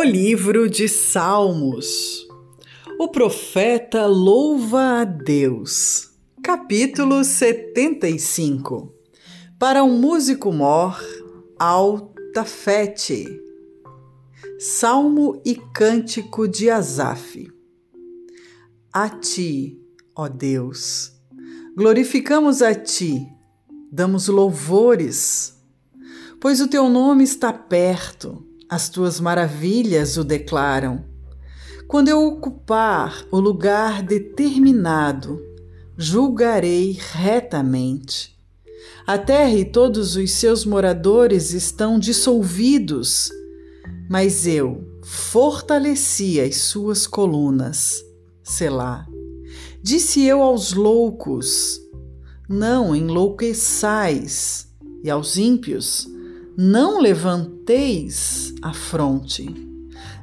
O livro de Salmos. O profeta louva a Deus. Capítulo 75. Para um músico mor, altafete. Salmo e cântico de Asaf. A ti, ó Deus, glorificamos a ti, damos louvores, pois o teu nome está perto as tuas maravilhas o declaram. Quando eu ocupar o lugar determinado, julgarei retamente. A terra e todos os seus moradores estão dissolvidos, mas eu fortaleci as suas colunas. Selá. Disse eu aos loucos: Não enlouqueçais, e aos ímpios: não levanteis a fronte,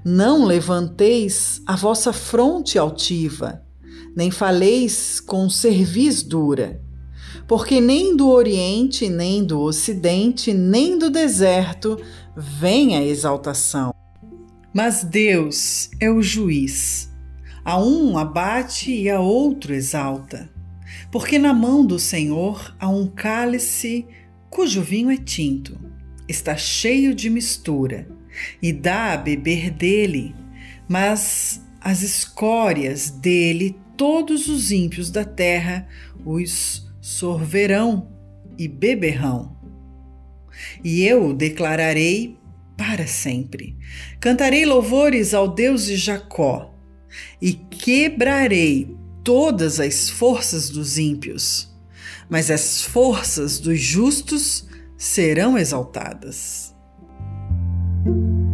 não levanteis a vossa fronte altiva, nem faleis com cerviz dura, porque nem do Oriente, nem do Ocidente, nem do deserto vem a exaltação. Mas Deus é o juiz. A um abate e a outro exalta. Porque na mão do Senhor há um cálice cujo vinho é tinto está cheio de mistura e dá a beber dele, mas as escórias dele todos os ímpios da terra os sorverão e beberão. E eu declararei para sempre. Cantarei louvores ao Deus de Jacó e quebrarei todas as forças dos ímpios, mas as forças dos justos serão exaltadas. Thank you.